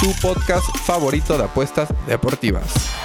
tu podcast favorito de apuestas deportivas.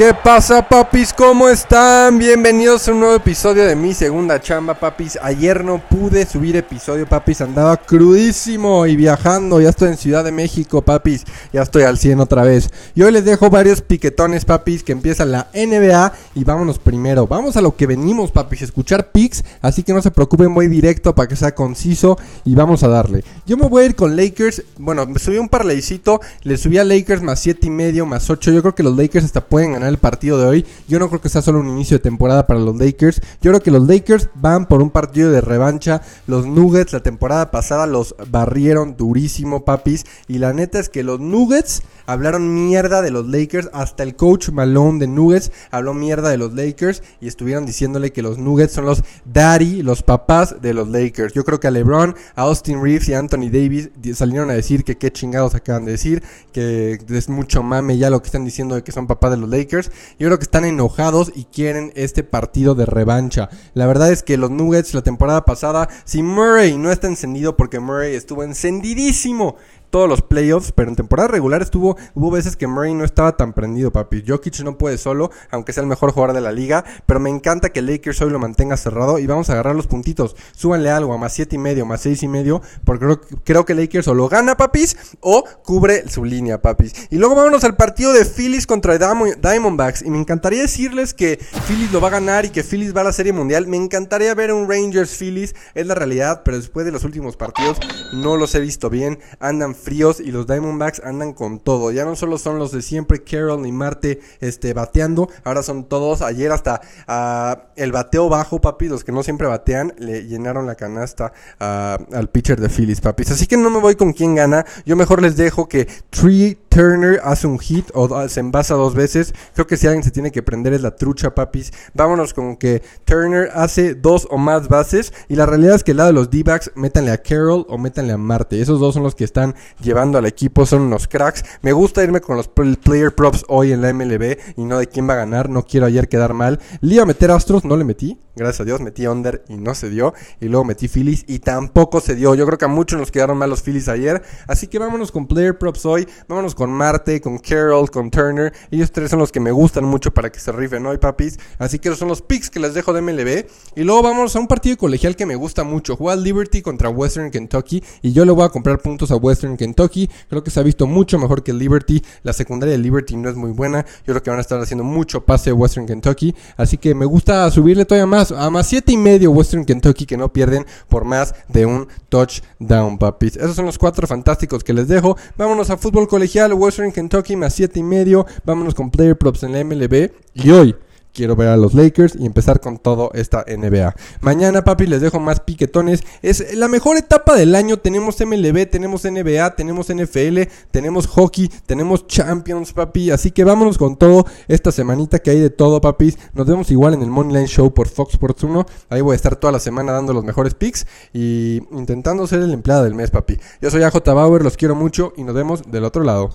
¿Qué pasa, papis? ¿Cómo están? Bienvenidos a un nuevo episodio de mi segunda chamba, papis. Ayer no pude subir episodio, papis. Andaba crudísimo y viajando. Ya estoy en Ciudad de México, papis. Ya estoy al 100 otra vez. Y hoy les dejo varios piquetones, papis, que empieza la NBA. Y vámonos primero. Vamos a lo que venimos, papis. Escuchar picks. Así que no se preocupen, voy directo para que sea conciso. Y vamos a darle. Yo me voy a ir con Lakers. Bueno, subí un parlaycito. Le subí a Lakers más 7 y medio, más 8. Yo creo que los Lakers hasta pueden ganar el partido de hoy. Yo no creo que sea solo un inicio de temporada para los Lakers. Yo creo que los Lakers van por un partido de revancha. Los Nuggets la temporada pasada los barrieron durísimo, papis. Y la neta es que los Nuggets hablaron mierda de los Lakers. Hasta el coach Malone de Nuggets habló mierda de los Lakers. Y estuvieron diciéndole que los Nuggets son los daddy, los papás de los Lakers. Yo creo que a LeBron, a Austin Reeves y a Anthony Davis salieron a decir que qué chingados acaban de decir. Que es mucho mame ya lo que están diciendo de que son papás de los Lakers. Yo creo que están enojados y quieren este partido de revancha. La verdad es que los Nuggets la temporada pasada, si Murray no está encendido porque Murray estuvo encendidísimo todos los playoffs, pero en temporada regular estuvo, hubo veces que Murray no estaba tan prendido, papi. Jokic no puede solo, aunque sea el mejor jugador de la liga, pero me encanta que Lakers hoy lo mantenga cerrado y vamos a agarrar los puntitos. Súbanle algo a más siete y medio, más seis y medio, porque creo, creo que Lakers o lo gana, papis, o cubre su línea, papis. Y luego vámonos al partido de Phillies contra Diamondbacks, y me encantaría decirles que Phillies lo va a ganar y que Phillies va a la Serie Mundial. Me encantaría ver un Rangers Phillies, es la realidad, pero después de los últimos partidos no los he visto bien, andan fríos y los Diamondbacks andan con todo. Ya no solo son los de siempre, Carroll y Marte este, bateando, ahora son todos. Ayer hasta uh, el bateo bajo, papi, los que no siempre batean, le llenaron la canasta uh, al pitcher de Phillies, papis. Así que no me voy con quién gana. Yo mejor les dejo que Tree Turner hace un hit o se envasa dos veces. Creo que si alguien se tiene que prender es la trucha, papis. Vámonos con que Turner hace dos o más bases. Y la realidad es que el lado de los D-backs, métanle a Carroll o métanle a Marte. Esos dos son los que están llevando al equipo, son unos cracks. Me gusta irme con los player props hoy en la MLB y no de quién va a ganar. No quiero ayer quedar mal. Le iba a meter Astros, no le metí. Gracias a Dios metí under y no se dio. Y luego metí Phillies y tampoco se dio. Yo creo que a muchos nos quedaron mal los Phillies ayer. Así que vámonos con player props hoy. Vámonos con Marte, con Carroll, con Turner. Ellos tres son los que me gustan mucho para que se rifen hoy, papis. Así que esos son los picks que les dejo de MLB. Y luego vamos a un partido colegial que me gusta mucho. Juega Liberty contra Western Kentucky. Y yo le voy a comprar puntos a Western Kentucky. Creo que se ha visto mucho mejor que Liberty. La secundaria de Liberty no es muy buena. Yo creo que van a estar haciendo mucho pase a Western Kentucky. Así que me gusta subirle todavía más. A más 7 y medio Western Kentucky que no pierden por más de un touchdown, papis. Esos son los cuatro fantásticos que les dejo. Vámonos a fútbol colegial. Western Kentucky más 7 y medio. Vámonos con player props en la MLB. Y hoy quiero ver a los Lakers y empezar con todo esta NBA. Mañana, papi, les dejo más piquetones. Es la mejor etapa del año. Tenemos MLB, tenemos NBA, tenemos NFL, tenemos hockey, tenemos Champions, papi. Así que vámonos con todo esta semanita que hay de todo, papis. Nos vemos igual en el Moneyline Show por Fox Sports 1. Ahí voy a estar toda la semana dando los mejores picks y intentando ser el empleado del mes, papi. Yo soy AJ Bauer, los quiero mucho y nos vemos del otro lado.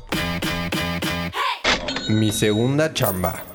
Mi segunda chamba.